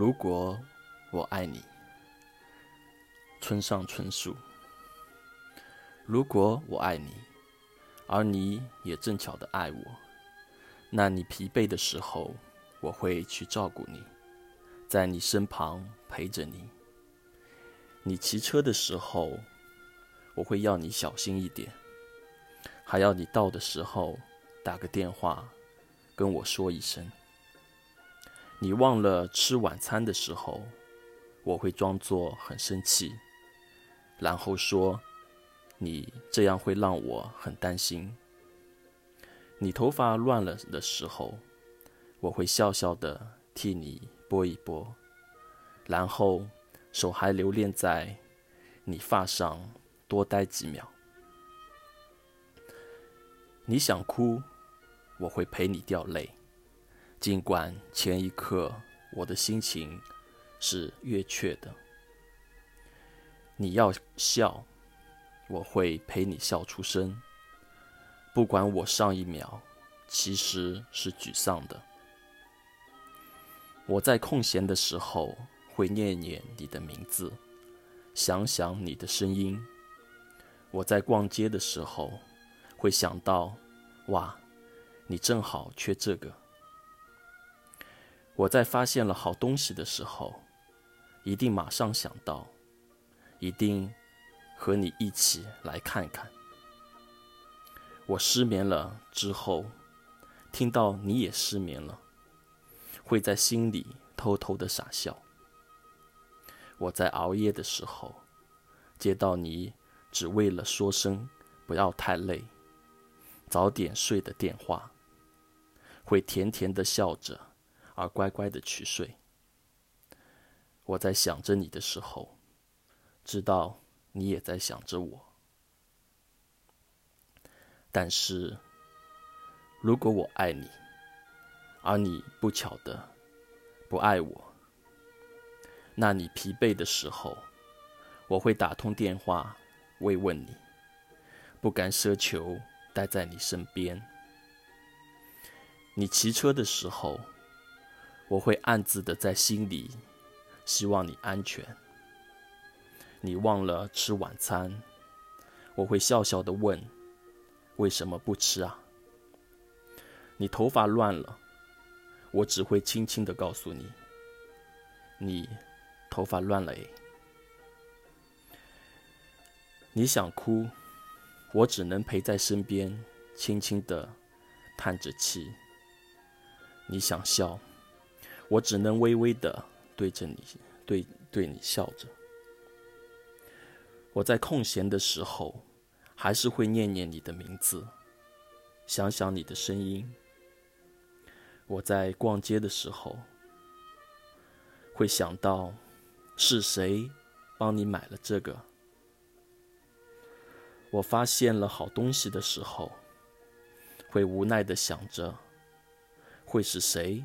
如果我爱你，村上春树。如果我爱你，而你也正巧的爱我，那你疲惫的时候，我会去照顾你，在你身旁陪着你。你骑车的时候，我会要你小心一点，还要你到的时候打个电话跟我说一声。你忘了吃晚餐的时候，我会装作很生气，然后说：“你这样会让我很担心。”你头发乱了的时候，我会笑笑的替你拨一拨，然后手还留恋在你发上多待几秒。你想哭，我会陪你掉泪。尽管前一刻我的心情是越确的，你要笑，我会陪你笑出声。不管我上一秒其实是沮丧的，我在空闲的时候会念念你的名字，想想你的声音。我在逛街的时候会想到，哇，你正好缺这个。我在发现了好东西的时候，一定马上想到，一定和你一起来看看。我失眠了之后，听到你也失眠了，会在心里偷偷的傻笑。我在熬夜的时候，接到你只为了说声不要太累，早点睡的电话，会甜甜的笑着。而乖乖的去睡。我在想着你的时候，知道你也在想着我。但是，如果我爱你，而你不巧的不爱我，那你疲惫的时候，我会打通电话慰问你，不敢奢求待在你身边。你骑车的时候。我会暗自的在心里希望你安全。你忘了吃晚餐，我会笑笑的问：为什么不吃啊？你头发乱了，我只会轻轻的告诉你：你头发乱了诶。你想哭，我只能陪在身边，轻轻的叹着气。你想笑。我只能微微的对着你，对对你笑着。我在空闲的时候，还是会念念你的名字，想想你的声音。我在逛街的时候，会想到是谁帮你买了这个。我发现了好东西的时候，会无奈的想着，会是谁？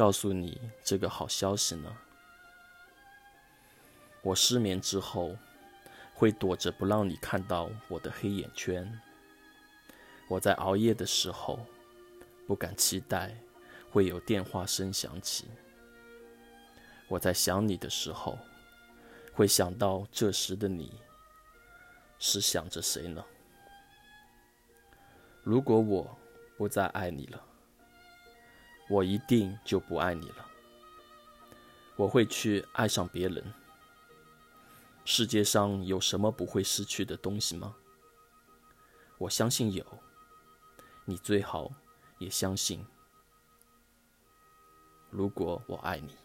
告诉你这个好消息呢。我失眠之后，会躲着不让你看到我的黑眼圈。我在熬夜的时候，不敢期待会有电话声响起。我在想你的时候，会想到这时的你是想着谁呢？如果我不再爱你了。我一定就不爱你了。我会去爱上别人。世界上有什么不会失去的东西吗？我相信有。你最好也相信。如果我爱你。